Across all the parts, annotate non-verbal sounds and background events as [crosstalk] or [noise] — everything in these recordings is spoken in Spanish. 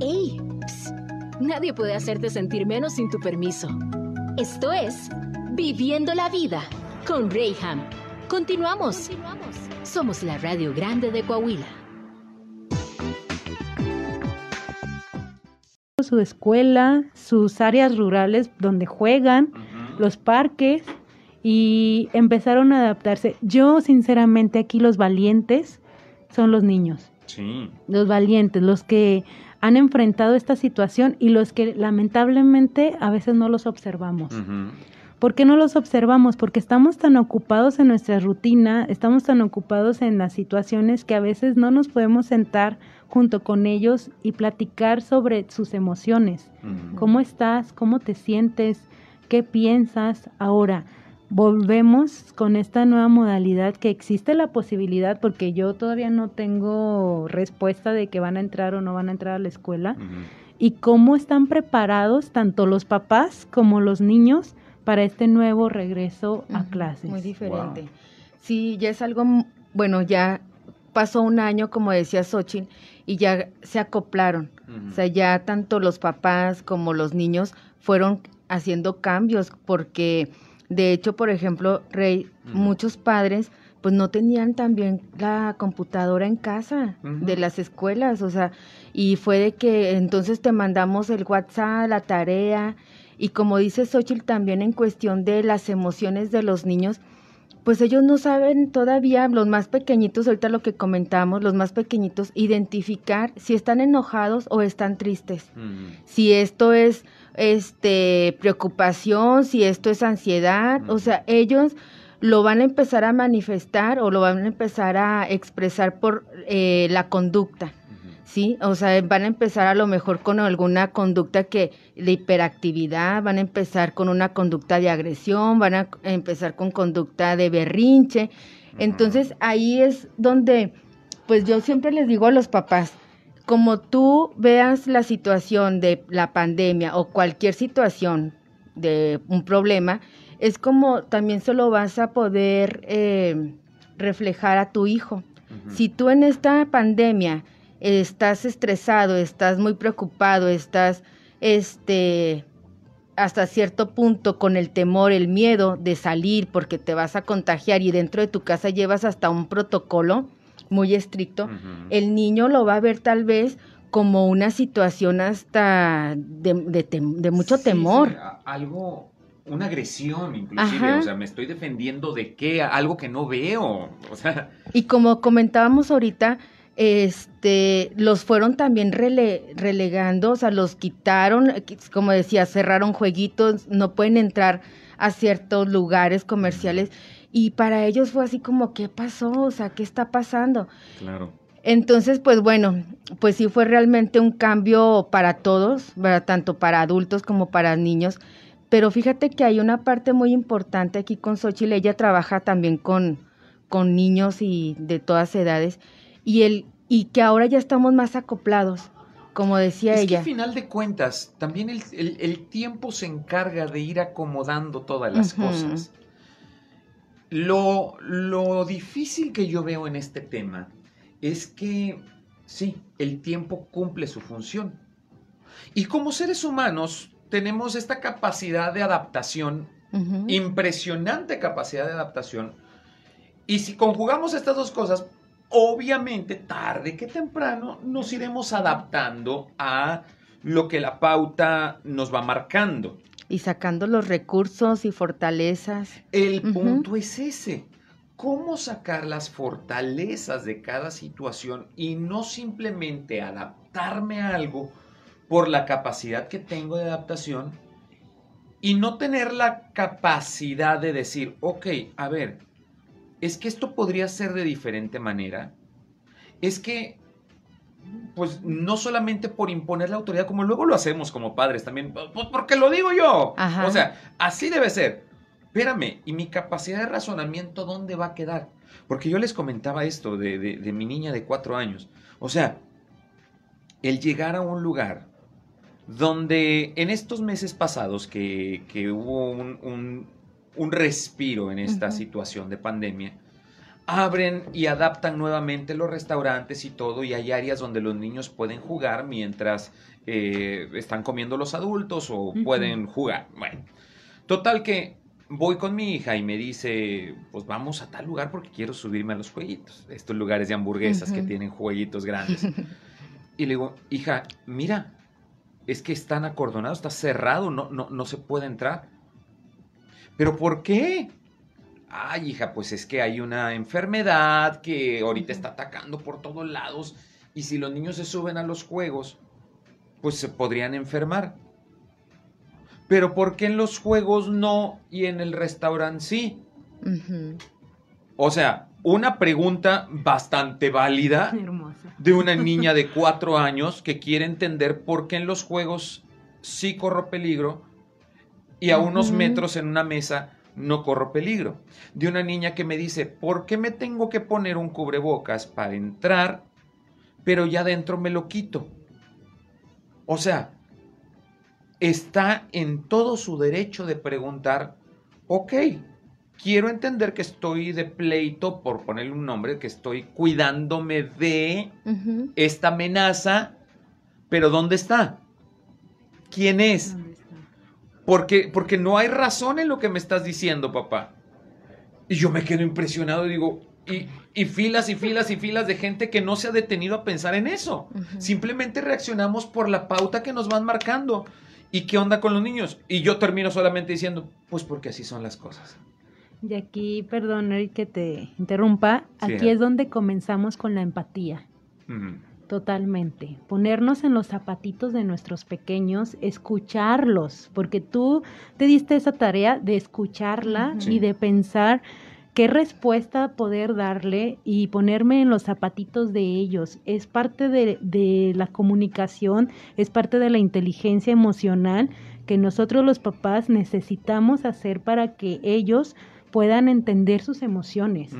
¡Ey! Nadie puede hacerte sentir menos sin tu permiso. Esto es Viviendo la Vida con Rayham. Continuamos. Somos la Radio Grande de Coahuila. Su escuela, sus áreas rurales donde juegan, los parques y empezaron a adaptarse. Yo, sinceramente, aquí los valientes son los niños. Sí. Los valientes, los que han enfrentado esta situación y los que lamentablemente a veces no los observamos. ¿Por qué no los observamos? Porque estamos tan ocupados en nuestra rutina, estamos tan ocupados en las situaciones que a veces no nos podemos sentar junto con ellos y platicar sobre sus emociones. ¿Cómo estás? ¿Cómo te sientes? ¿Qué piensas? Ahora, volvemos con esta nueva modalidad que existe la posibilidad, porque yo todavía no tengo respuesta de que van a entrar o no van a entrar a la escuela, y cómo están preparados tanto los papás como los niños para este nuevo regreso a clases. Muy diferente. Sí, ya es algo, bueno, ya pasó un año, como decía Xochitl, y ya se acoplaron. O sea, ya tanto los papás como los niños fueron haciendo cambios porque de hecho, por ejemplo, Rey, muchos padres pues no tenían también la computadora en casa de las escuelas, o sea, y fue de que entonces te mandamos el WhatsApp, la tarea, y como dice Xochitl también en cuestión de las emociones de los niños, pues ellos no saben todavía, los más pequeñitos, ahorita lo que comentamos, los más pequeñitos, identificar si están enojados o están tristes. Si esto es este preocupación, si esto es ansiedad, o sea, ellos lo van a empezar a manifestar o lo van a empezar a expresar por eh, la conducta, ¿sí? O sea, van a empezar a lo mejor con alguna conducta que de hiperactividad, van a empezar con una conducta de agresión, van a empezar con conducta de berrinche. Entonces, ahí es donde, pues yo siempre les digo a los papás, como tú veas la situación de la pandemia o cualquier situación de un problema, es como también se lo vas a poder eh, reflejar a tu hijo. Si tú en esta pandemia estás estresado, estás muy preocupado, estás este hasta cierto punto con el temor, el miedo de salir porque te vas a contagiar y dentro de tu casa llevas hasta un protocolo, muy estricto, el niño lo va a ver tal vez como una situación hasta de, mucho temor. algo, una agresión inclusive, o sea, me estoy defendiendo de qué, algo que no veo, o sea. Y como comentábamos ahorita, este, los fueron también relegando, o sea, los quitaron, como decía, cerraron jueguitos, no pueden entrar a ciertos lugares comerciales y para ellos fue así como, ¿qué pasó? O sea, ¿qué está pasando? Claro. Entonces, pues bueno, pues sí fue realmente un cambio para todos, tanto para adultos como para niños. Pero fíjate que hay una parte muy importante aquí con Xochitl, ella trabaja también con, con niños y de todas edades, y, el, y que ahora ya estamos más acoplados, como decía es ella. Que al final de cuentas, también el, tiempo se encarga de ir acomodando todas las cosas. Lo, lo difícil que yo veo en este tema es que sí, el tiempo cumple su función. Y como seres humanos tenemos esta capacidad de adaptación, impresionante capacidad de adaptación. Y si conjugamos estas dos cosas, obviamente tarde que temprano nos iremos adaptando a lo que la pauta nos va marcando. Y sacando los recursos y fortalezas. El punto es ese. ¿Cómo sacar las fortalezas de cada situación y no simplemente adaptarme a algo por la capacidad que tengo de adaptación y no tener la capacidad de decir, ok, a ver, es que esto podría ser de diferente manera? Es que pues no solamente por imponer la autoridad, como luego lo hacemos como padres también, pues porque lo digo yo. O sea, así debe ser. Espérame, ¿y mi capacidad de razonamiento dónde va a quedar? Porque yo les comentaba esto de, de, mi niña de cuatro años. O sea, el llegar a un lugar donde en estos meses pasados que, que hubo un, un, respiro en esta situación de pandemia, abren y adaptan nuevamente los restaurantes y todo, y hay áreas donde los niños pueden jugar mientras eh, están comiendo los adultos o pueden jugar. Bueno, total que voy con mi hija y me dice, pues vamos a tal lugar porque quiero subirme a los jueguitos, estos lugares de hamburguesas que tienen jueguitos grandes. [laughs] y le digo, hija, mira, es que están acordonados, está cerrado, no, no, no se puede entrar. ¿Pero por qué? Ay, hija, pues es que hay una enfermedad que ahorita está atacando por todos lados y si los niños se suben a los juegos, pues se podrían enfermar. Pero ¿por qué en los juegos no y en el restaurante sí? O sea, una pregunta bastante válida [laughs] de una niña de cuatro años que quiere entender por qué en los juegos sí corro peligro y a unos metros en una mesa no corro peligro. De una niña que me dice, ¿por qué me tengo que poner un cubrebocas para entrar, pero ya dentro me lo quito? O sea, está en todo su derecho de preguntar, ok, quiero entender que estoy de pleito, por ponerle un nombre, que estoy cuidándome de esta amenaza, pero ¿dónde está? ¿Quién es? Porque, porque no hay razón en lo que me estás diciendo, papá. Y yo me quedo impresionado y digo, y, y, filas y filas y filas de gente que no se ha detenido a pensar en eso. Simplemente reaccionamos por la pauta que nos van marcando. ¿Y qué onda con los niños? Y yo termino solamente diciendo, pues porque así son las cosas. Y aquí, perdón, que te interrumpa, aquí es donde comenzamos con la empatía. Totalmente. Ponernos en los zapatitos de nuestros pequeños, escucharlos, porque tú te diste esa tarea de escucharla y de pensar qué respuesta poder darle y ponerme en los zapatitos de ellos. Es parte de, de la comunicación, es parte de la inteligencia emocional que nosotros los papás necesitamos hacer para que ellos puedan entender sus emociones.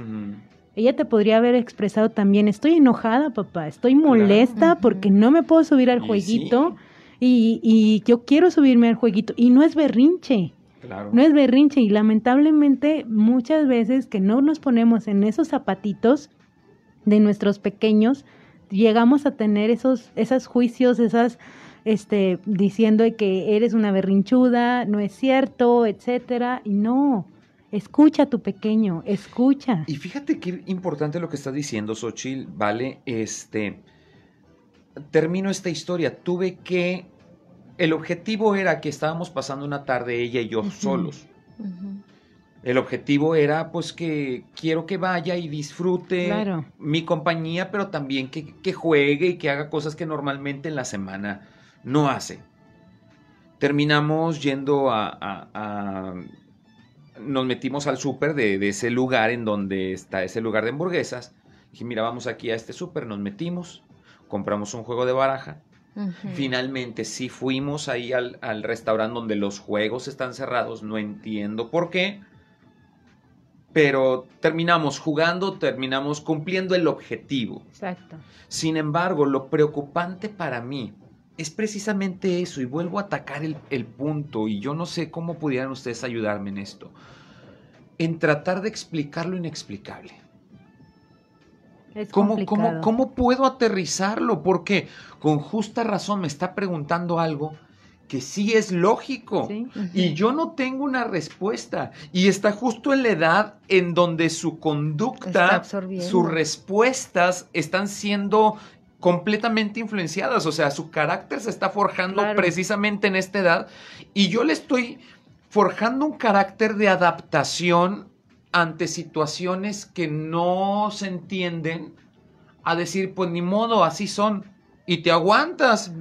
Ella te podría haber expresado también, estoy enojada, papá, estoy molesta porque no me puedo subir al jueguito y, y, yo quiero subirme al jueguito. Y no es berrinche. No es berrinche. Y lamentablemente muchas veces que no nos ponemos en esos zapatitos de nuestros pequeños, llegamos a tener esos, esos juicios, esas, este, diciendo que eres una berrinchuda, no es cierto, etcétera, y no, Escucha a tu pequeño, escucha. Y fíjate qué importante lo que estás diciendo, Xochil, ¿vale? Este, termino esta historia. Tuve que, el objetivo era que estábamos pasando una tarde ella y yo solos. El objetivo era pues que quiero que vaya y disfrute mi compañía, pero también que, que, juegue y que haga cosas que normalmente en la semana no hace. Terminamos yendo a nos metimos al súper de, ese lugar en donde está ese lugar de hamburguesas. Dije, mira, vamos aquí a este súper, nos metimos, compramos un juego de baraja. Finalmente sí fuimos ahí al, al restaurante donde los juegos están cerrados, no entiendo por qué, pero terminamos jugando, terminamos cumpliendo el objetivo. Exacto. Sin embargo, lo preocupante para mí es precisamente eso, y vuelvo a atacar el, punto, y yo no sé cómo pudieran ustedes ayudarme en esto, en tratar de explicar lo inexplicable. ¿Cómo, cómo, cómo, puedo aterrizarlo? Porque con justa razón me está preguntando algo que sí es lógico y yo no tengo una respuesta y está justo en la edad en donde su conducta, sus respuestas están siendo completamente influenciadas, o sea, su carácter se está forjando precisamente en esta edad y yo le estoy forjando un carácter de adaptación ante situaciones que no se entienden a decir, pues ni modo, así son y te aguantas.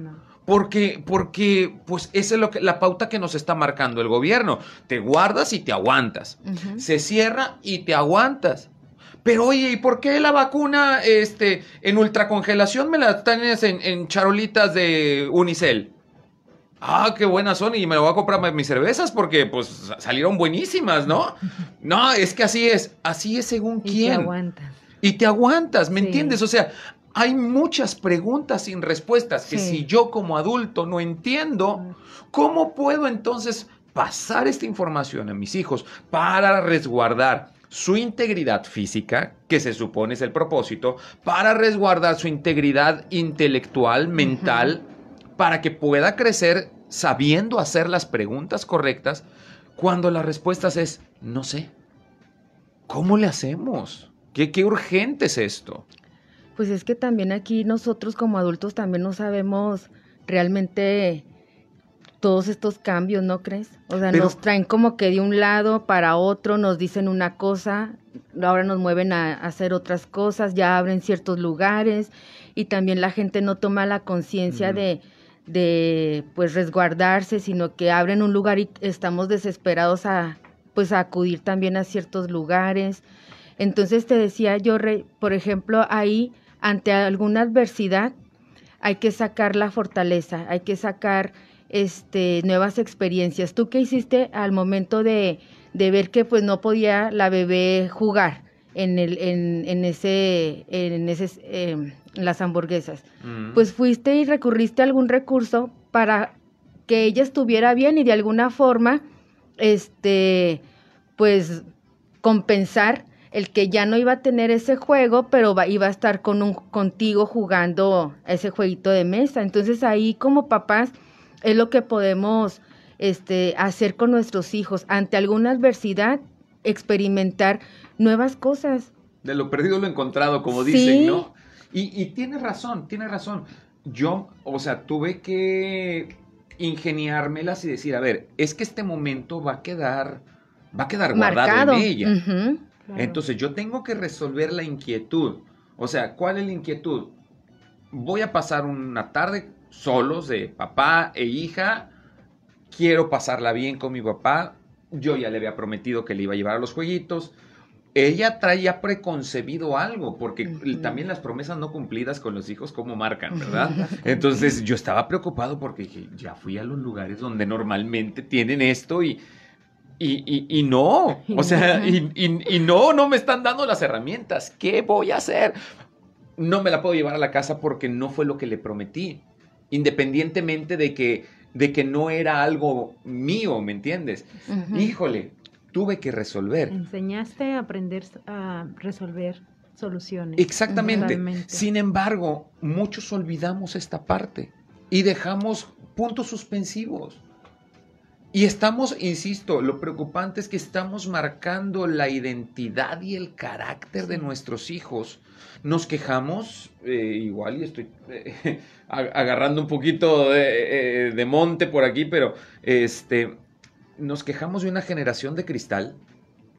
Porque, porque, pues, esa es lo que, la pauta que nos está marcando el gobierno. Te guardas y te aguantas. Se cierra y te aguantas. Pero oye, ¿y por qué la vacuna este, en ultracongelación me la tienes en, en charolitas de Unicel? Ah, qué buenas son y me lo voy a comprar mis cervezas porque pues salieron buenísimas, ¿no? [laughs] No, es que así es, así es según y quién. Te aguantas. Y te aguantas, ¿me entiendes? O sea, hay muchas preguntas sin respuestas que si yo como adulto no entiendo, ¿cómo puedo entonces pasar esta información a mis hijos para resguardar su integridad física, que se supone es el propósito, para resguardar su integridad intelectual, mental, para que pueda crecer sabiendo hacer las preguntas correctas cuando las respuestas es no sé. ¿Cómo le hacemos? ¿Qué, qué urgente es esto? Pues es que también aquí nosotros como adultos también no sabemos realmente todos estos cambios, ¿no crees? O sea, nos traen como que de un lado para otro, nos dicen una cosa, ahora nos mueven a, hacer otras cosas, ya abren ciertos lugares y también la gente no toma la conciencia de, de, pues, resguardarse, sino que abren un lugar y estamos desesperados a, pues, a acudir también a ciertos lugares. Entonces te decía yo, por ejemplo, ahí, ante alguna adversidad, hay que sacar la fortaleza, hay que sacar este, nuevas experiencias. ¿Tú qué hiciste al momento de, de ver que pues no podía la bebé jugar en, el, en, en ese, en ese, em, las hamburguesas? Mm. Pues fuiste y recurriste a algún recurso para que ella estuviera bien y de alguna forma, este, pues compensar el que ya no iba a tener ese juego, pero iba a estar con un, contigo jugando ese jueguito de mesa. Entonces ahí como papás es lo que podemos este, hacer con nuestros hijos ante alguna adversidad, experimentar nuevas cosas. De lo perdido lo encontrado, como dicen, ¿no? Y, y tiene razón, tiene razón. Yo, o sea, tuve que ingeniármelas y decir, a ver, es que este momento va a quedar, va a quedar guardado en ella. Entonces yo tengo que resolver la inquietud. O sea, ¿cuál es la inquietud? Voy a pasar una tarde solos de papá e hija. Quiero pasarla bien con mi papá. Yo ya le había prometido que le iba a llevar a los jueguitos. Ella traía preconcebido algo, porque también las promesas no cumplidas con los hijos, ¿cómo marcan, verdad? Entonces yo estaba preocupado porque dije, ya fui a los lugares donde normalmente tienen esto y, y, y, no, o sea, y, y, no, no me están dando las herramientas. ¿Qué voy a hacer? No me la puedo llevar a la casa porque no fue lo que le prometí independientemente de que, de que no era algo mío, ¿me entiendes? Híjole, tuve que resolver. Enseñaste a aprender a resolver soluciones. Exactamente. Sin embargo, muchos olvidamos esta parte y dejamos puntos suspensivos. Y estamos, insisto, lo preocupante es que estamos marcando la identidad y el carácter de nuestros hijos. Nos quejamos, eh, igual y estoy eh, [laughs] agarrando un poquito de, eh, de, monte por aquí, pero este, nos quejamos de una generación de cristal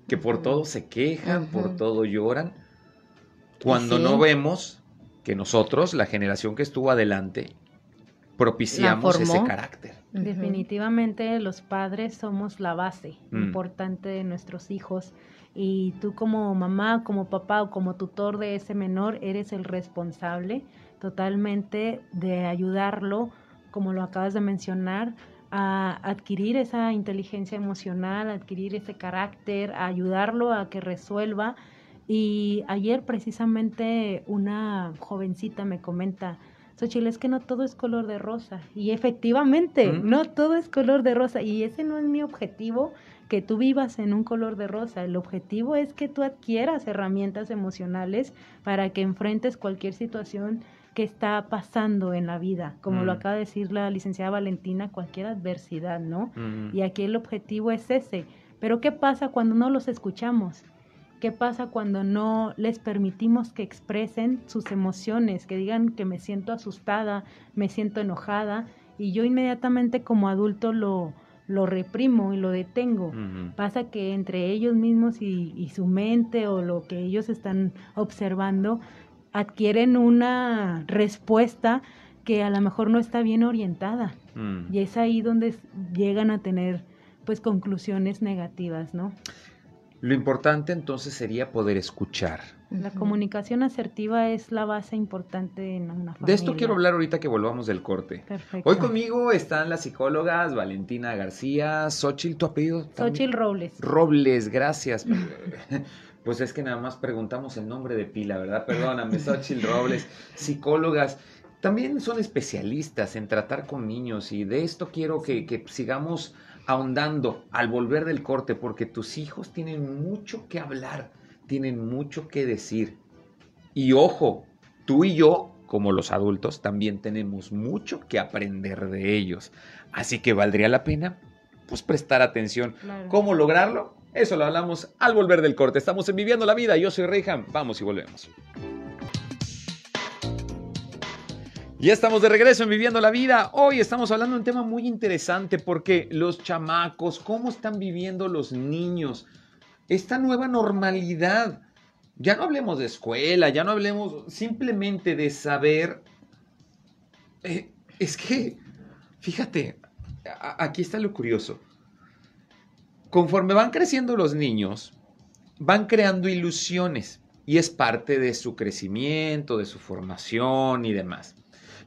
que por todo se quejan, por todo lloran, cuando no vemos que nosotros, la generación que estuvo adelante, propiciamos ese carácter. Definitivamente los padres somos la base mm. importante de nuestros hijos y tú como mamá, como papá o como tutor de ese menor eres el responsable totalmente de ayudarlo, como lo acabas de mencionar, a adquirir esa inteligencia emocional, adquirir ese carácter, a ayudarlo a que resuelva. Y ayer precisamente una jovencita me comenta, Xochitl, es que no todo es color de rosa. Y efectivamente, no todo es color de rosa. Y ese no es mi objetivo, que tú vivas en un color de rosa. El objetivo es que tú adquieras herramientas emocionales para que enfrentes cualquier situación que está pasando en la vida. Como lo acaba de decir la licenciada Valentina, cualquier adversidad, ¿no? Y aquí el objetivo es ese. Pero ¿qué pasa cuando no los escuchamos? ¿Qué pasa cuando no les permitimos que expresen sus emociones, que digan que me siento asustada, me siento enojada y yo inmediatamente como adulto lo, lo reprimo y lo detengo? Pasa que entre ellos mismos y, su mente o lo que ellos están observando adquieren una respuesta que a lo mejor no está bien orientada mm. y es ahí donde llegan a tener pues conclusiones negativas, ¿no? Lo importante entonces sería poder escuchar. La comunicación asertiva es la base importante en una familia. De esto quiero hablar ahorita que volvamos del corte. Perfecto. Hoy conmigo están las psicólogas Valentina García, Xochil, ¿tu apellido? Xochil Robles. Robles, gracias. [laughs] pues es que nada más preguntamos el nombre de pila, ¿verdad? Perdóname, Xochil Robles, psicólogas. También son especialistas en tratar con niños y de esto quiero que, que sigamos ahondando al volver del corte, porque tus hijos tienen mucho que hablar, tienen mucho que decir. Y ojo, tú y yo, como los adultos, también tenemos mucho que aprender de ellos. Así que valdría la pena, pues, prestar atención. ¿Cómo lograrlo? Eso lo hablamos al volver del corte. Estamos en Viviendo la Vida. Yo soy Reyham. Vamos y volvemos. Ya estamos de regreso en Viviendo la Vida. Hoy estamos hablando de un tema muy interesante porque los chamacos, cómo están viviendo los niños esta nueva normalidad. Ya no hablemos de escuela, ya no hablemos simplemente de saber. Eh, es que, fíjate, aquí está lo curioso. Conforme van creciendo los niños, van creando ilusiones y es parte de su crecimiento, de su formación y demás.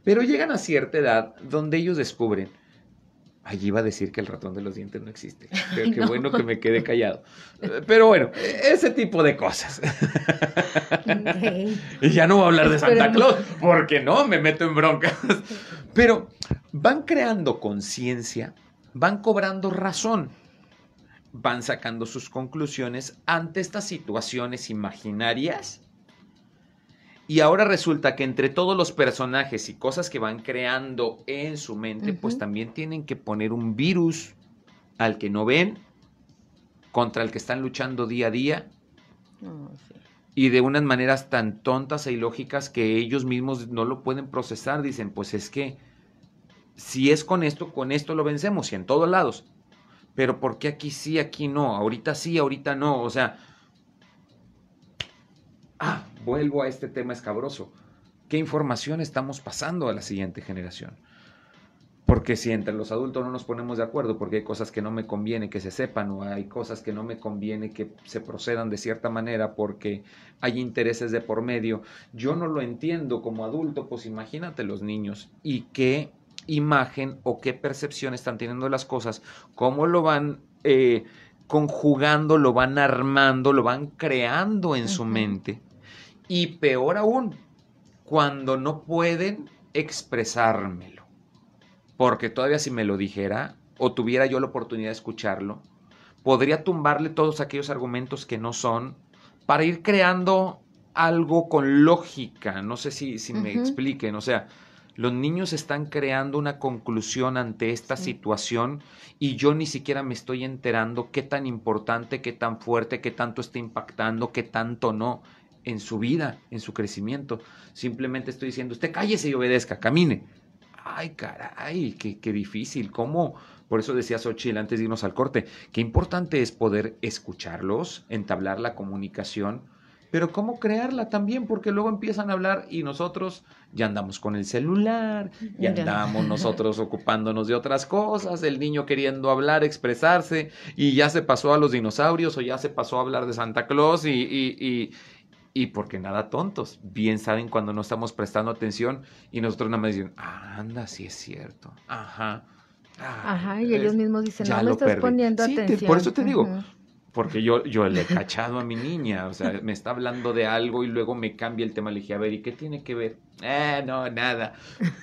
Pero llegan a cierta edad donde ellos descubren, allí iba a decir que el ratón de los dientes no existe. Pero qué [laughs] bueno que me quede callado. Pero bueno, ese tipo de cosas. [laughs] y ya no voy a hablar de Santa Claus, porque no, me meto en broncas. Pero van creando conciencia, van cobrando razón, van sacando sus conclusiones ante estas situaciones imaginarias y ahora resulta que entre todos los personajes y cosas que van creando en su mente, pues también tienen que poner un virus al que no ven, contra el que están luchando día a día. Y de unas maneras tan tontas e ilógicas que ellos mismos no lo pueden procesar. Dicen, pues es que si es con esto, con esto lo vencemos y en todos lados. Pero ¿por qué aquí sí, aquí no? Ahorita sí, ahorita no. O sea, ah, vuelvo a este tema escabroso. ¿Qué información estamos pasando a la siguiente generación? Porque si entre los adultos no nos ponemos de acuerdo, porque hay cosas que no me conviene que se sepan o hay cosas que no me conviene que se procedan de cierta manera porque hay intereses de por medio, yo no lo entiendo como adulto, pues imagínate los niños y qué imagen o qué percepción están teniendo las cosas, cómo lo van eh, conjugando, lo van armando, lo van creando en su mente y peor aún, cuando no pueden expresármelo. Porque todavía si me lo dijera o tuviera yo la oportunidad de escucharlo, podría tumbarle todos aquellos argumentos que no son para ir creando algo con lógica. No sé si, si me expliquen. O sea, los niños están creando una conclusión ante esta situación y yo ni siquiera me estoy enterando qué tan importante, qué tan fuerte, qué tanto está impactando, qué tanto no en su vida, en su crecimiento. Simplemente estoy diciendo, usted cállese y obedezca, camine. Ay, caray, qué, qué difícil. ¿Cómo? Por eso decía Xochitl antes de irnos al corte, qué importante es poder escucharlos, entablar la comunicación, pero cómo crearla también, porque luego empiezan a hablar y nosotros ya andamos con el celular, ya andamos [laughs] nosotros ocupándonos de otras cosas, el niño queriendo hablar, expresarse, y ya se pasó a los dinosaurios o ya se pasó a hablar de Santa Claus y, y y porque nada tontos, bien saben cuando no estamos prestando atención y nosotros nada más dicen, ah, anda, sí es cierto, ajá. ajá, y ellos mismos dicen, no me estás poniendo atención. por eso te digo, porque yo, yo le he cachado a mi niña, o sea, me está hablando de algo y luego me cambia el tema, le dije, a ver, ¿y qué tiene que ver? Eh, no, nada.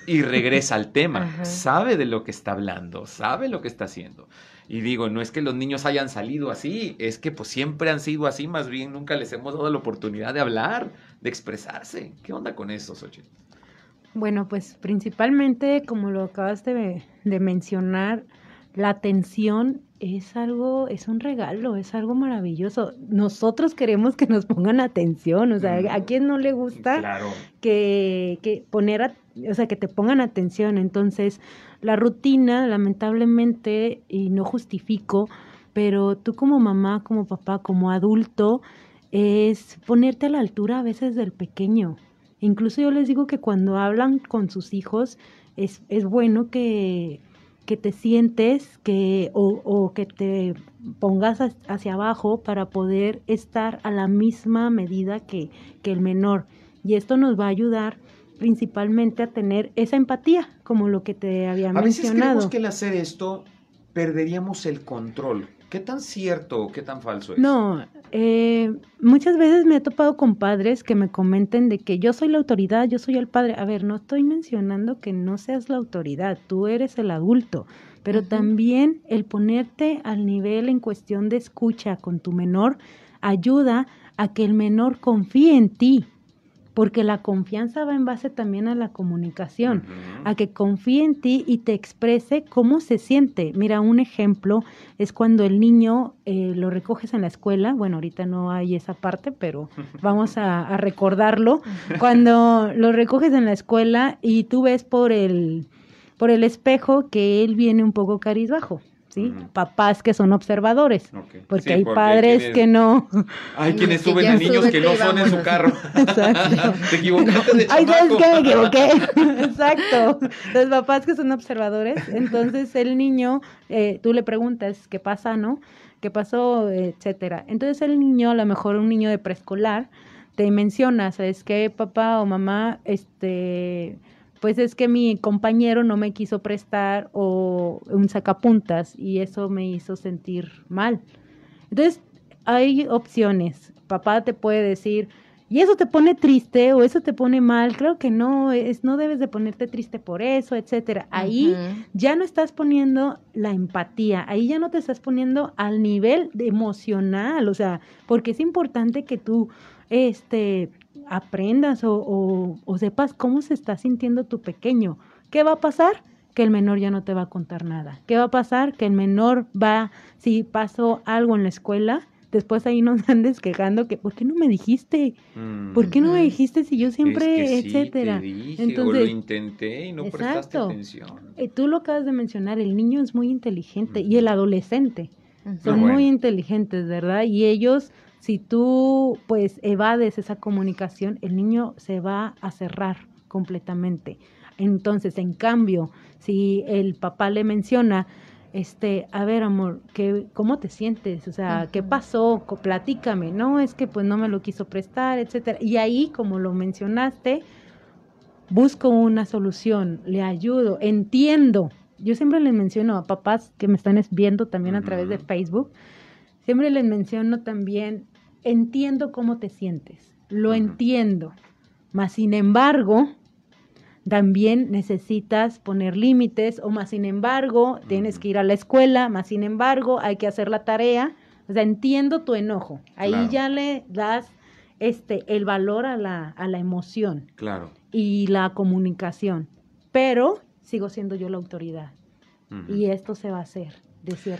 Y regresa al tema, sabe de lo que está hablando, sabe lo que está haciendo. Y digo, no es que los niños hayan salido así, es que pues siempre han sido así, más bien nunca les hemos dado la oportunidad de hablar, de expresarse. ¿Qué onda con eso, Xochitl? Bueno, pues principalmente, como lo acabas de, mencionar, la atención es algo, es un regalo, es algo maravilloso. Nosotros queremos que nos pongan atención, o sea, ¿a quién no le gusta que, que poner, o sea, que te pongan atención? Entonces, la rutina, lamentablemente, y no justifico, pero tú como mamá, como papá, como adulto, es ponerte a la altura a veces del pequeño. Incluso yo les digo que cuando hablan con sus hijos, es, es bueno que, que te sientes que, o, o que te pongas hacia abajo para poder estar a la misma medida que, que el menor. Y esto nos va a ayudar principalmente a tener esa empatía, como lo que te había mencionado. A veces creemos que al hacer esto perderíamos el control. ¿Qué tan cierto o qué tan falso es? No, eh, muchas veces me he topado con padres que me comenten de que yo soy la autoridad, yo soy el padre. A ver, no estoy mencionando que no seas la autoridad, tú eres el adulto, pero también el ponerte al nivel en cuestión de escucha con tu menor ayuda a que el menor confíe en ti porque la confianza va en base también a la comunicación, a que confíe en ti y te exprese cómo se siente. Mira, un ejemplo es cuando el niño eh, lo recoges en la escuela, bueno, ahorita no hay esa parte, pero [laughs] vamos a, a recordarlo, cuando lo recoges en la escuela y tú ves por el, por el espejo que él viene un poco carizbajo. ¿Sí? Papás que son observadores, porque hay padres que no. Hay quienes suben a niños que no son en su carro. [laughs] Exacto. Te equivocaste de Ay, ¿sabes qué? Me equivoqué. [laughs] Exacto. Los papás que son observadores, entonces el niño, eh, tú le preguntas qué pasa, ¿no? ¿Qué pasó? Etcétera. Entonces el niño, a lo mejor un niño de preescolar, te menciona, ¿sabes qué, papá o mamá? Este pues es que mi compañero no me quiso prestar o un sacapuntas y eso me hizo sentir mal. Entonces, hay opciones. Papá te puede decir, y eso te pone triste o eso te pone mal, creo que no, es no debes de ponerte triste por eso, etcétera. Ahí ya no estás poniendo la empatía, ahí ya no te estás poniendo al nivel de emocional, o sea, porque es importante que tú este aprendas o, sepas cómo se está sintiendo tu pequeño. ¿Qué va a pasar? Que el menor ya no te va a contar nada. ¿Qué va a pasar? Que el menor va, si pasó algo en la escuela, después ahí nos [laughs] andes quejando que ¿por qué no me dijiste? ¿Por qué no me dijiste si yo siempre, etcétera? Entonces, o lo intenté y no prestaste atención. Eh, tú lo acabas de mencionar, el niño es muy inteligente y el adolescente son muy inteligentes, ¿verdad? Y ellos si tú pues evades esa comunicación, el niño se va a cerrar completamente. Entonces, en cambio, si el papá le menciona, este, a ver, amor, ¿qué, ¿cómo te sientes? O sea, ¿qué pasó? Platícame, ¿no? Es que pues no me lo quiso prestar, etcétera. Y ahí, como lo mencionaste, busco una solución, le ayudo, entiendo. Yo siempre les menciono a papás que me están viendo también a través de Facebook, Siempre les menciono también, entiendo cómo te sientes, lo entiendo, mas sin embargo, también necesitas poner límites o más sin embargo, tienes que ir a la escuela, más sin embargo, hay que hacer la tarea. O sea, entiendo tu enojo. Ahí ya le das este el valor a la, a la emoción. Claro. Y la comunicación. Pero sigo siendo yo la autoridad. Y esto se va a hacer.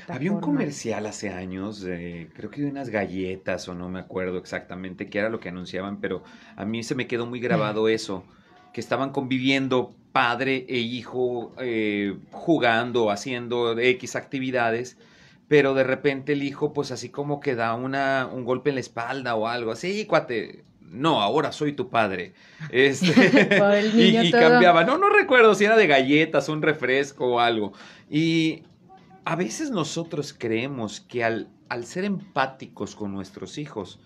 Había un comercial hace años, creo que de unas galletas o no me acuerdo exactamente qué era lo que anunciaban, pero a mí se me quedó muy grabado eso, que estaban conviviendo padre e hijo eh, jugando, haciendo X actividades, pero de repente el hijo pues así como que da una, un golpe en la espalda o algo, así, cuate, no, ahora soy tu padre. Este, [laughs] [laughs] y, y cambiaba, no, no recuerdo si era de galletas, un refresco o algo. Y a veces nosotros creemos que al, al ser empáticos con nuestros hijos,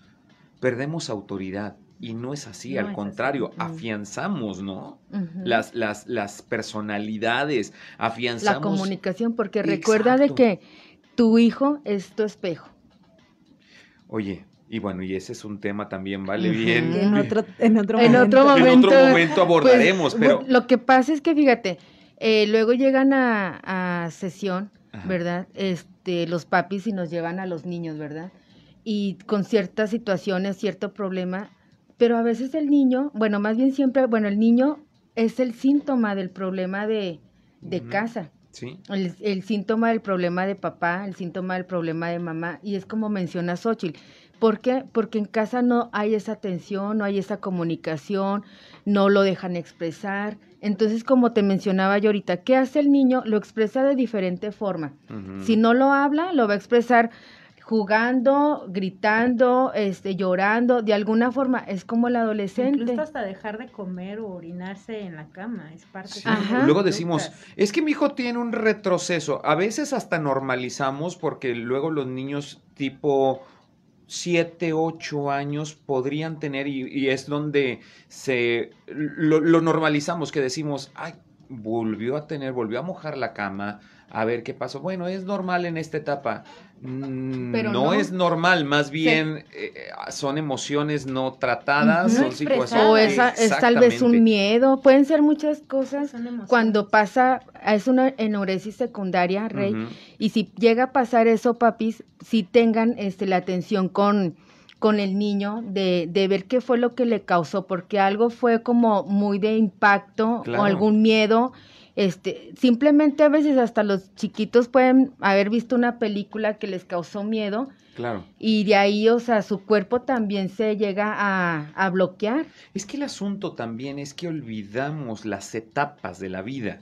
perdemos autoridad. Y no es así, al contrario, afianzamos, ¿no? las, las, las, personalidades, afianzamos. La comunicación, porque recuerda de que tu hijo es tu espejo. Oye, y bueno, y ese es un tema también, vale bien. En otro, en otro momento, en otro momento, en otro momento abordaremos, pues, pero. Lo que pasa es que, fíjate, eh, luego llegan a, a sesión ¿verdad? Este, los papis y nos llevan a los niños, ¿verdad? Y con ciertas situaciones, cierto problema, pero a veces el niño, bueno, más bien siempre, bueno, el niño es el síntoma del problema de, de casa. Sí. El, el, síntoma del problema de papá, el síntoma del problema de mamá, y es como menciona Xochitl. ¿Por qué? Porque en casa no hay esa atención, no hay esa comunicación, no lo dejan expresar. Entonces, como te mencionaba yo ahorita, ¿qué hace el niño? Lo expresa de diferente forma. Si no lo habla, lo va a expresar jugando, gritando, este, llorando, de alguna forma, es como el adolescente. Incluso hasta dejar de comer o orinarse en la cama, es parte de Luego decimos, es que mi hijo tiene un retroceso. A veces hasta normalizamos porque luego los niños tipo siete, ocho años podrían tener y, es donde se lo, normalizamos, que decimos, ay, volvió a tener, volvió a mojar la cama, a ver qué pasó. Bueno, es normal en esta etapa. Mm, Pero no, es normal, más bien eh, son emociones no tratadas, son situaciones. O es, tal vez un miedo, pueden ser muchas cosas. Cuando pasa, es una enuresis secundaria, Rey, y si llega a pasar eso, papis, si tengan este, la atención con con el niño de, de, ver qué fue lo que le causó, porque algo fue como muy de impacto o algún miedo este, simplemente a veces hasta los chiquitos pueden haber visto una película que les causó miedo. Claro. Y de ahí, o sea, su cuerpo también se llega a, a bloquear. Es que el asunto también es que olvidamos las etapas de la vida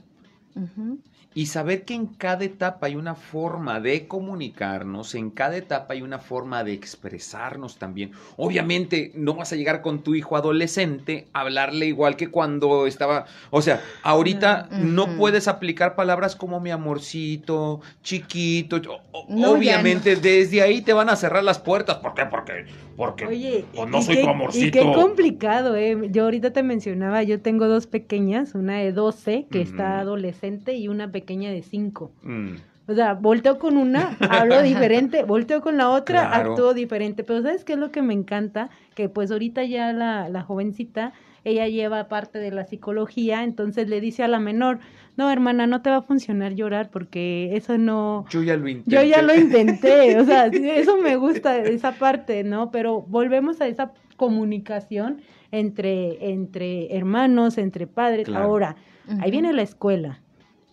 y saber que en cada etapa hay una forma de comunicarnos, en cada etapa hay una forma de expresarnos también. Obviamente no vas a llegar con tu hijo adolescente a hablarle igual que cuando estaba, o sea, ahorita no puedes aplicar palabras como mi amorcito, chiquito, obviamente desde ahí te van a cerrar las puertas, ¿por qué? Porque porque Oye, pues, no soy tu amorcito. Y qué complicado, ¿eh? Yo ahorita te mencionaba, yo tengo dos pequeñas, una de 12 que está adolescente y una pequeña de 5. Mm. O sea, volteo con una, hablo [laughs] diferente, volteo con la otra, actúo diferente. Pero ¿sabes qué es lo que me encanta? Que pues ahorita ya la, la jovencita, ella lleva parte de la psicología, entonces le dice a la menor, no, hermana, no te va a funcionar llorar porque eso no... Yo ya lo intenté. Yo ya lo intenté, o sea, [laughs] eso me gusta, esa parte, ¿no? Pero volvemos a esa comunicación entre, entre hermanos, entre padres. Ahora, ahí viene la escuela,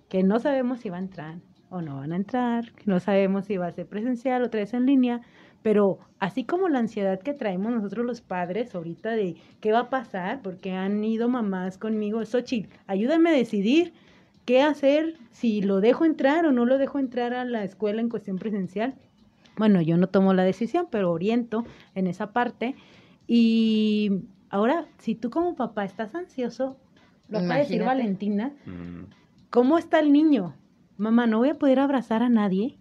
que no sabemos si va a entrar o no van a entrar, que no sabemos si va a ser presencial o vez en línea, pero así como la ansiedad que traemos nosotros los padres ahorita de qué va a pasar, porque han ido mamás conmigo, Xochitl, ayúdame a decidir qué hacer, si lo dejo entrar o no lo dejo entrar a la escuela en cuestión presencial. Bueno, yo no tomo la decisión, pero oriento en esa parte. Y ahora, si tú como papá estás ansioso, lo acaba de decir Valentina, mm. ¿Cómo está el niño? Mamá, no voy a poder abrazar a nadie.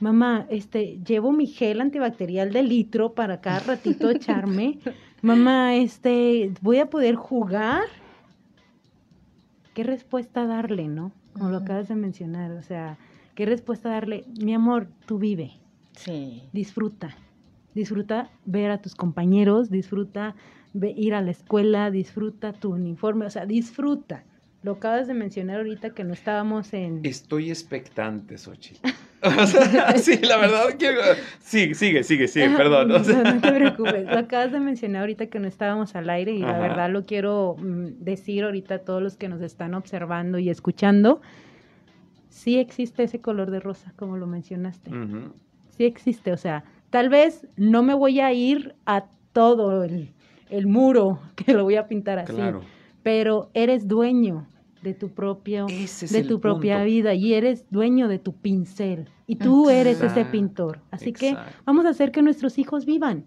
Mamá, este, llevo mi gel antibacterial de litro para cada ratito echarme. [laughs] Mamá, este, voy a poder jugar ¿qué respuesta darle, no? Como lo acabas de mencionar, o sea, ¿qué respuesta darle? Mi amor, tú vive. Sí. Disfruta. Disfruta ver a tus compañeros, disfruta ir a la escuela, disfruta tu uniforme, o sea, disfruta. Lo acabas de mencionar ahorita que no estábamos en... Estoy expectante, Xochitl. [laughs] [laughs] sí, la verdad que... Sí, sigue, sigue, sigue, perdón. No, te preocupes. Lo acabas de mencionar ahorita que no estábamos al aire y la verdad lo quiero mm, decir ahorita a todos los que nos están observando y escuchando. Sí existe ese color de rosa, como lo mencionaste. Sí existe, o sea, tal vez no me voy a ir a todo el, el muro [laughs] que lo voy a pintar así. Claro. Pero eres dueño de tu propio de tu propia vida y eres dueño de tu pincel y tú eres ese pintor. Así que vamos a hacer que nuestros hijos vivan.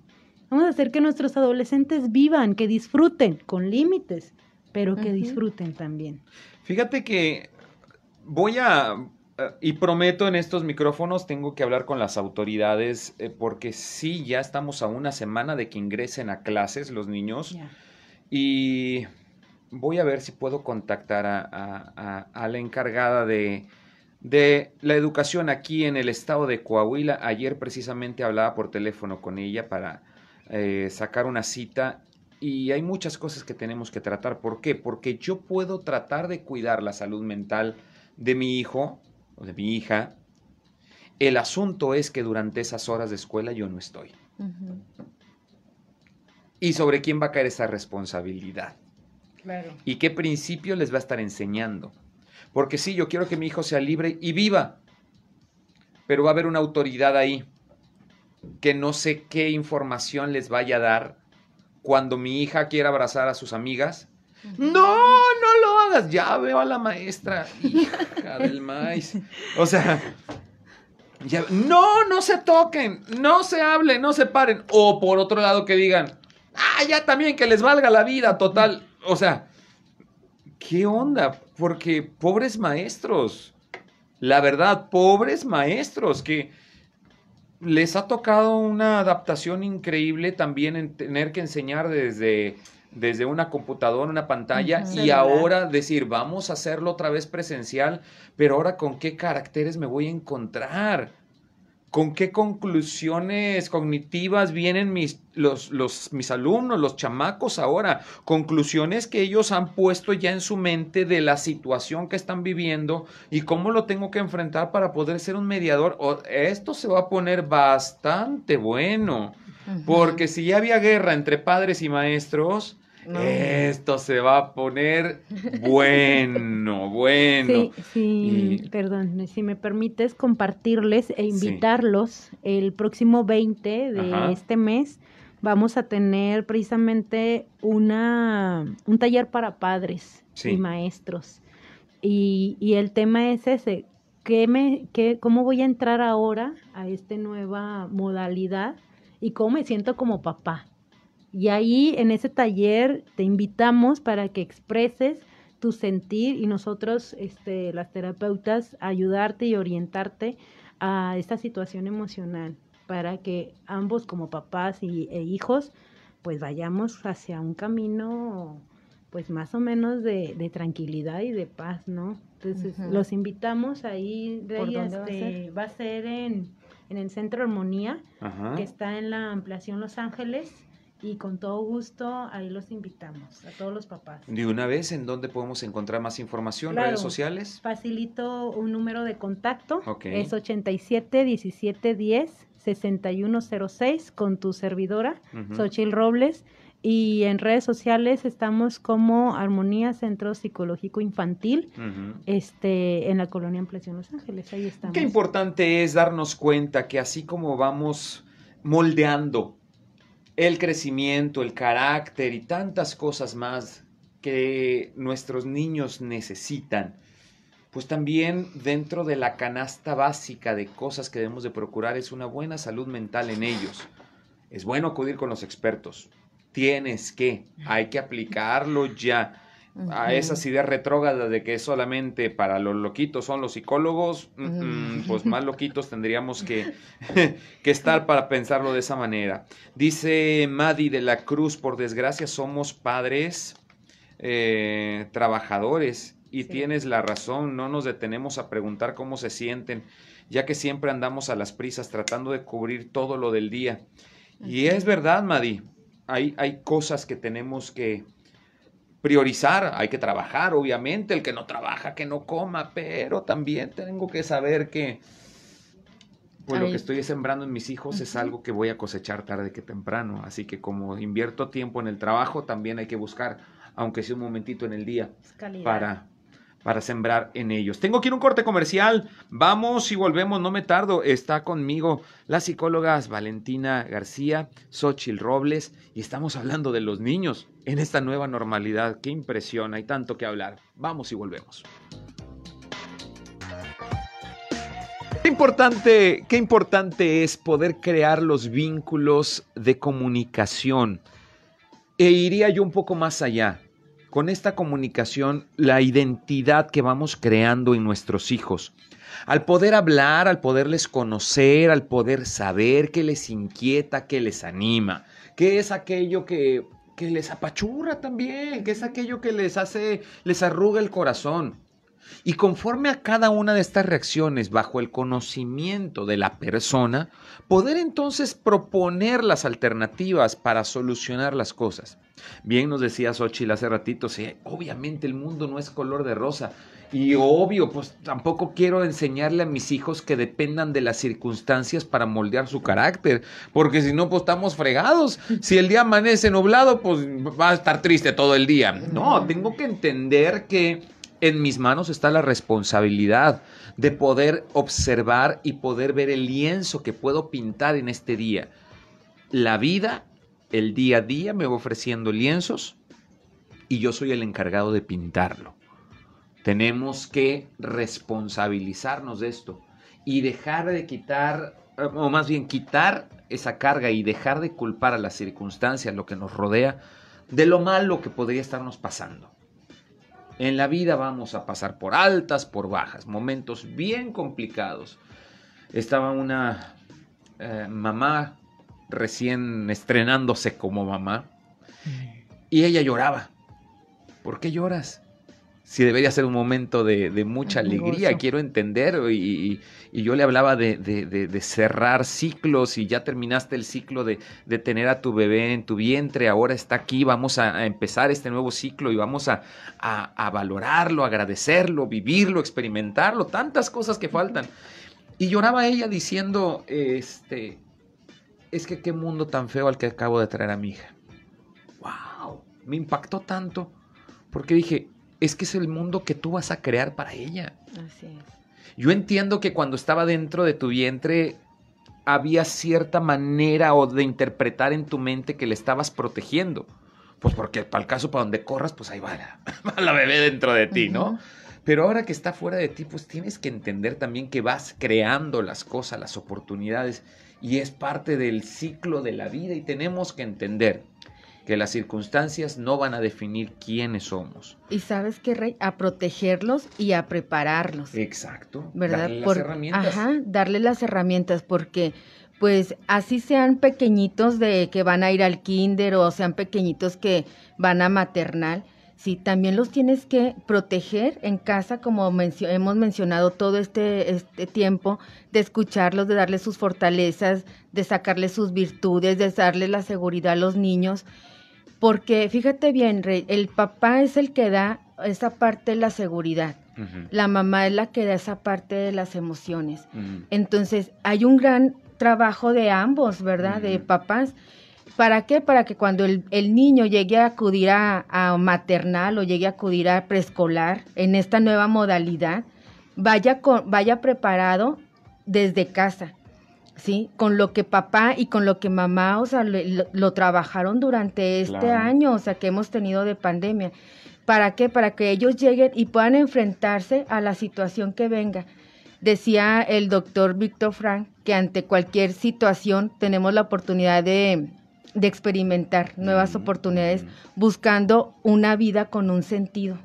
Vamos a hacer que nuestros adolescentes vivan, que disfruten con límites, pero que disfruten también. Fíjate que voy a eh, y prometo en estos micrófonos tengo que hablar con las autoridades eh, porque sí, ya estamos a una semana de que ingresen a clases los niños y voy a ver si puedo contactar a, la encargada de, la educación aquí en el estado de Coahuila. Ayer precisamente hablaba por teléfono con ella para eh, sacar una cita y hay muchas cosas que tenemos que tratar. ¿Por qué? Porque yo puedo tratar de cuidar la salud mental de mi hijo o de mi hija. El asunto es que durante esas horas de escuela yo no estoy. ¿Y sobre quién va a caer esa responsabilidad? ¿Y qué principio les va a estar enseñando? Porque sí, yo quiero que mi hijo sea libre y viva, pero va a haber una autoridad ahí que no sé qué información les vaya a dar cuando mi hija quiera abrazar a sus amigas. No, no lo hagas. Ya veo a la maestra, hija del maíz. O sea, no, no se toquen, no se hablen, no se paren. O por otro lado que digan, ah, ya también que les valga la vida, total o sea, ¿qué onda? Porque pobres maestros, la verdad, pobres maestros que les ha tocado una adaptación increíble también en tener que enseñar desde desde una computadora, una pantalla, y ahora decir, vamos a hacerlo otra vez presencial, pero ahora con qué caracteres me voy a encontrar. ¿Con qué conclusiones cognitivas vienen mis, los, los, mis alumnos, los chamacos ahora? Conclusiones que ellos han puesto ya en su mente de la situación que están viviendo y cómo lo tengo que enfrentar para poder ser un mediador. esto se va a poner bastante bueno, porque si ya había guerra entre padres y maestros, esto se va a poner bueno, [laughs] bueno. Sí, sí, perdón, si me permites compartirles e invitarlos el próximo 20 de este mes vamos a tener precisamente una un taller para padres y maestros. Y, y, el tema es ese, ¿qué me, qué, ¿cómo voy a entrar ahora a esta nueva modalidad y cómo me siento como papá? Y ahí en ese taller te invitamos para que expreses tu sentir y nosotros, este, las terapeutas, ayudarte y orientarte a esta situación emocional para que ambos como papás y, e hijos pues vayamos hacia un camino pues más o menos de, tranquilidad y de paz, ¿no? Entonces los invitamos ahí, de ahí, este, va, a ser? en, en el Centro Armonía, que está en la ampliación Los Ángeles, y con todo gusto ahí los invitamos a todos los papás. De una vez, ¿en dónde podemos encontrar más información? ¿Redes sociales? Facilito un número de contacto. Es 87 17 10 6106 con tu servidora, uh Robles. Y en redes sociales estamos como Armonía Centro Psicológico Infantil, este, en la colonia Ampliación Los Ángeles. Ahí estamos. Qué importante es darnos cuenta que así como vamos moldeando el crecimiento, el carácter y tantas cosas más que nuestros niños necesitan, pues también dentro de la canasta básica de cosas que debemos de procurar es una buena salud mental en ellos. Es bueno acudir con los expertos. Tienes que, hay que aplicarlo ya a esas ideas retrógradas de que solamente para los loquitos son los psicólogos, pues más loquitos tendríamos que, [laughs] [laughs] que, estar para pensarlo de esa manera. Dice Madi de la Cruz, por desgracia somos padres eh, trabajadores y tienes la razón, no nos detenemos a preguntar cómo se sienten, ya que siempre andamos a las prisas tratando de cubrir todo lo del día. Y es verdad, Madi, hay, hay cosas que tenemos que priorizar, hay que trabajar, obviamente, el que no trabaja, que no coma, pero también tengo que saber que pues lo que estoy sembrando en mis hijos es algo que voy a cosechar tarde que temprano, así que como invierto tiempo en el trabajo, también hay que buscar, aunque sea un momentito en el día, para para sembrar en ellos. Tengo que ir a un corte comercial. Vamos y volvemos, no me tardo. Está conmigo las psicólogas Valentina García, Xochil Robles, y estamos hablando de los niños en esta nueva normalidad. Qué impresión, hay tanto que hablar. Vamos y volvemos. Qué importante, qué importante es poder crear los vínculos de comunicación. E iría yo un poco más allá con esta comunicación la identidad que vamos creando en nuestros hijos. Al poder hablar, al poderles conocer, al poder saber qué les inquieta, qué les anima, qué es aquello que, que les apachurra también, qué es aquello que les hace, les arruga el corazón. Y conforme a cada una de estas reacciones, bajo el conocimiento de la persona, poder entonces proponer las alternativas para solucionar las cosas. Bien nos decía Xochitl hace ratito, sí, obviamente el mundo no es color de rosa. Y obvio, pues tampoco quiero enseñarle a mis hijos que dependan de las circunstancias para moldear su carácter, porque si no, pues estamos fregados. Si el día amanece nublado, pues va a estar triste todo el día. No, tengo que entender que en mis manos está la responsabilidad de poder observar y poder ver el lienzo que puedo pintar en este día. La vida, el día a día me va ofreciendo lienzos y yo soy el encargado de pintarlo. Tenemos que responsabilizarnos de esto y dejar de quitar, o más bien quitar esa carga y dejar de culpar a las circunstancias, lo que nos rodea, de lo malo que podría estarnos pasando. En la vida vamos a pasar por altas, por bajas, momentos bien complicados. Estaba una eh, mamá recién estrenándose como mamá Y ella lloraba. ¿Por qué lloras? Si debería ser un momento de, mucha alegría, quiero entender. Y, yo le hablaba de, cerrar ciclos y ya terminaste el ciclo de, tener a tu bebé en tu vientre, ahora está aquí, vamos a, empezar este nuevo ciclo y vamos a, a, valorarlo, agradecerlo, vivirlo, experimentarlo, tantas cosas que faltan. Y lloraba ella diciendo, este, es que qué mundo tan feo al que acabo de traer a mi hija. ¡Wow! Me impactó tanto porque dije, es que es el mundo que tú vas a crear para ella. Así es. Yo entiendo que cuando estaba dentro de tu vientre había cierta manera o de interpretar en tu mente que le estabas protegiendo. Pues porque para el caso, para donde corras, pues ahí va la, [laughs] bebé dentro de ti, ¿no? Pero ahora que está fuera de ti, pues tienes que entender también que vas creando las cosas, las oportunidades, y es parte del ciclo de la vida y tenemos que entender que las circunstancias no van a definir quiénes somos. Y sabes qué, Rey, a protegerlos y a prepararlos. Exacto. ¿Verdad? Darle las herramientas. Ajá, darle las herramientas porque pues así sean pequeñitos de que van a ir al kinder o sean pequeñitos que van a maternal, sí, también los tienes que proteger en casa, como hemos mencionado todo este, este tiempo, de escucharlos, de darles sus fortalezas, de sacarles sus virtudes, de darles la seguridad a los niños porque fíjate bien, Rey, el papá es el que da esa parte de la seguridad. La mamá es la que da esa parte de las emociones. Entonces, hay un gran trabajo de ambos, ¿verdad? De papás. ¿Para qué? Para que cuando el, niño llegue a acudir a, a, maternal o llegue a acudir a preescolar en esta nueva modalidad, vaya, con, vaya preparado desde casa. ¿sí? Con lo que papá y con lo que mamá, o sea, lo, trabajaron durante este año, o sea, que hemos tenido de pandemia. ¿Para qué? Para que ellos lleguen y puedan enfrentarse a la situación que venga. Decía el doctor Víctor Frank que ante cualquier situación tenemos la oportunidad de, experimentar nuevas mm, oportunidades mm. buscando una vida con un sentido.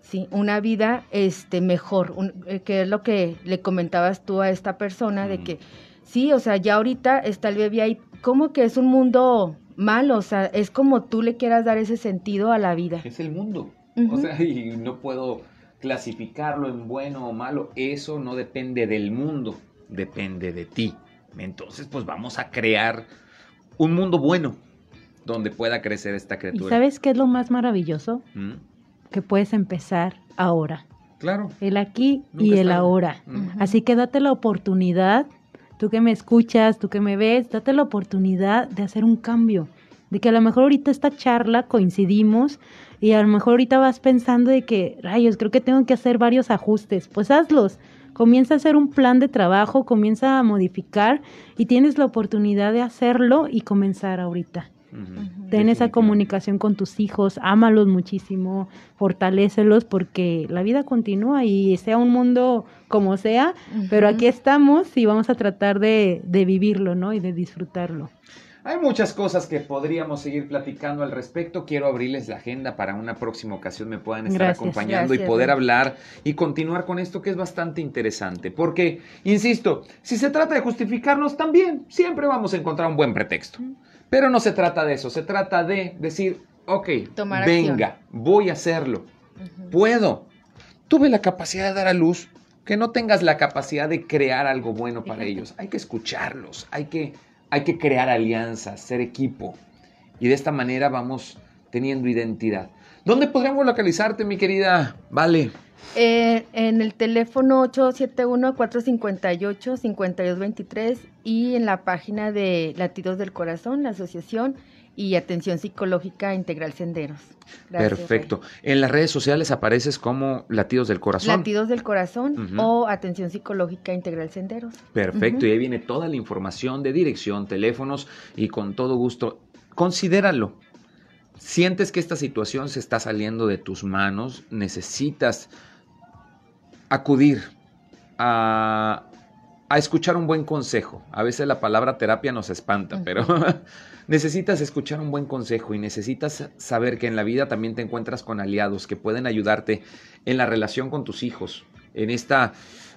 Sí, una vida este mejor, eh, que es lo que le comentabas tú a esta persona de mm. que Sí, o sea, ya ahorita está el bebé ahí, como que es un mundo malo, o sea, es como tú le quieras dar ese sentido a la vida. Es el mundo, o sea, [laughs] y no puedo clasificarlo en bueno o malo, eso no depende del mundo, depende de ti. Entonces, pues vamos a crear un mundo bueno donde pueda crecer esta criatura. ¿Y sabes qué es lo más maravilloso? ¿Mm? Que puedes empezar ahora. Claro. El aquí y el ahora. Así que date la oportunidad tú que me escuchas, tú que me ves, date la oportunidad de hacer un cambio, de que a lo mejor ahorita esta charla coincidimos y a lo mejor ahorita vas pensando de que, rayos, creo que tengo que hacer varios ajustes, pues hazlos. Comienza a hacer un plan de trabajo, comienza a modificar y tienes la oportunidad de hacerlo y comenzar ahorita. Ten esa comunicación con tus hijos, ámalos muchísimo, fortalécelos porque la vida continúa y sea un mundo como sea, pero aquí estamos y vamos a tratar de, vivirlo, ¿no? Y de disfrutarlo. Hay muchas cosas que podríamos seguir platicando al respecto. Quiero abrirles la agenda para una próxima ocasión me puedan estar acompañando y poder hablar y continuar con esto que es bastante interesante. Porque, insisto, si se trata de justificarnos, también siempre vamos a encontrar un buen pretexto. Pero no se trata de eso, se trata de decir, ok, venga, voy a hacerlo, puedo. Tuve la capacidad de dar a luz, que no tengas la capacidad de crear algo bueno para ellos. Hay que escucharlos, hay que, hay que crear alianzas, ser equipo. Y de esta manera vamos teniendo identidad. ¿Dónde podríamos localizarte, mi querida Vale? Eh, en el teléfono 871-458-5223 y en la página de Latidos del Corazón, la asociación y Atención Psicológica Integral Senderos. Perfecto. En las redes sociales apareces como Latidos del Corazón. Latidos del Corazón o Atención Psicológica Integral Senderos. Perfecto. Y ahí viene toda la información de dirección, teléfonos y con todo gusto. Considéralo. Sientes que esta situación se está saliendo de tus manos, necesitas acudir a, escuchar un buen consejo. A veces la palabra terapia nos espanta, pero [laughs] necesitas escuchar un buen consejo y necesitas saber que en la vida también te encuentras con aliados que pueden ayudarte en la relación con tus hijos, en esta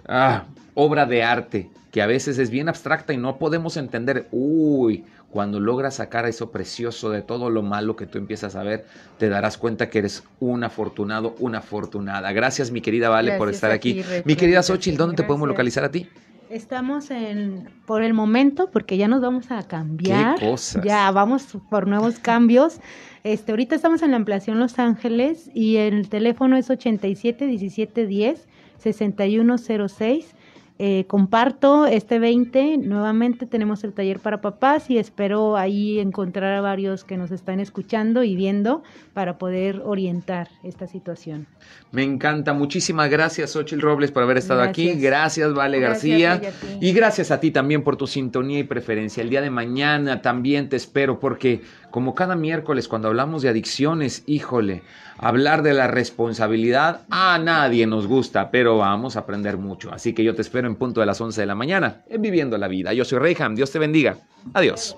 ah, obra de arte que a veces es bien abstracta y no podemos entender, uy, cuando logras sacar eso precioso de todo lo malo que tú empiezas a ver, te darás cuenta que eres un afortunado, una afortunada. Gracias, mi querida Vale, por estar aquí. Mi querida Xochitl, ¿dónde te podemos localizar a ti? Estamos en, por el momento, porque ya nos vamos a cambiar. Ya vamos por nuevos cambios. Este, ahorita estamos en la ampliación Los Ángeles y el teléfono es 87 17 10 6106 eh, comparto este 20, nuevamente tenemos el taller para papás y espero ahí encontrar a varios que nos están escuchando y viendo para poder orientar esta situación. Me encanta, muchísimas gracias Ochil Robles por haber estado aquí, gracias. Vale García. Y gracias a ti también por tu sintonía y preferencia. El día de mañana también te espero porque como cada miércoles cuando hablamos de adicciones, híjole, Hablar de la responsabilidad a nadie nos gusta, pero vamos a aprender mucho. Así que yo te espero en punto de las 11 de la mañana en Viviendo la Vida. Yo soy Reyham, Dios te bendiga. Adiós.